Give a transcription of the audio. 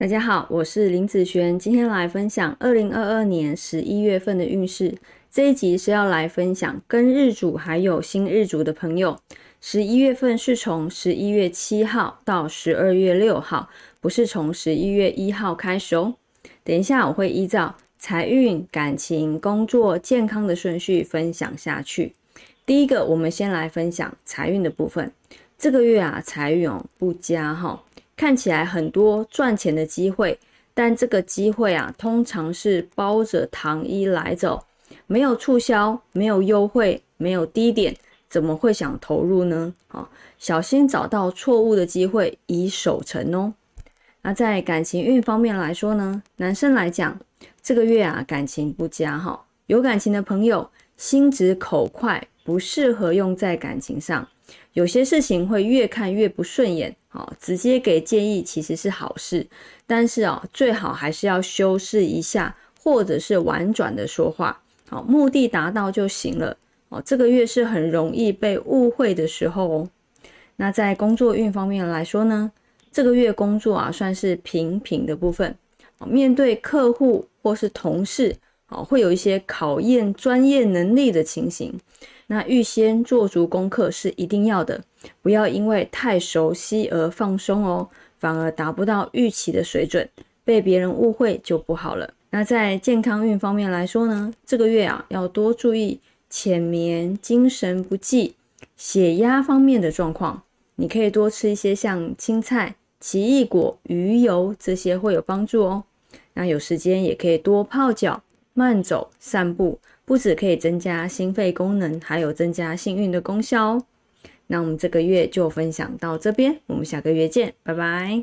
大家好，我是林子璇，今天来分享二零二二年十一月份的运势。这一集是要来分享跟日主还有新日主的朋友，十一月份是从十一月七号到十二月六号，不是从十一月一号开始哦。等一下我会依照财运、感情、工作、健康的顺序分享下去。第一个，我们先来分享财运的部分。这个月啊，财运哦不佳哈。看起来很多赚钱的机会，但这个机会啊，通常是包着糖衣来走，没有促销，没有优惠，没有低点，怎么会想投入呢？啊，小心找到错误的机会，以守成哦。那在感情运方面来说呢，男生来讲，这个月啊，感情不佳哈，有感情的朋友心直口快，不适合用在感情上。有些事情会越看越不顺眼，好，直接给建议其实是好事，但是啊，最好还是要修饰一下，或者是婉转的说话，好，目的达到就行了。哦，这个月是很容易被误会的时候哦。那在工作运方面来说呢，这个月工作啊算是平平的部分，面对客户或是同事。哦，会有一些考验专业能力的情形，那预先做足功课是一定要的，不要因为太熟悉而放松哦，反而达不到预期的水准，被别人误会就不好了。那在健康运方面来说呢，这个月啊要多注意浅眠、精神不济、血压方面的状况，你可以多吃一些像青菜、奇异果、鱼油这些会有帮助哦。那有时间也可以多泡脚。慢走、散步，不止可以增加心肺功能，还有增加幸运的功效哦。那我们这个月就分享到这边，我们下个月见，拜拜。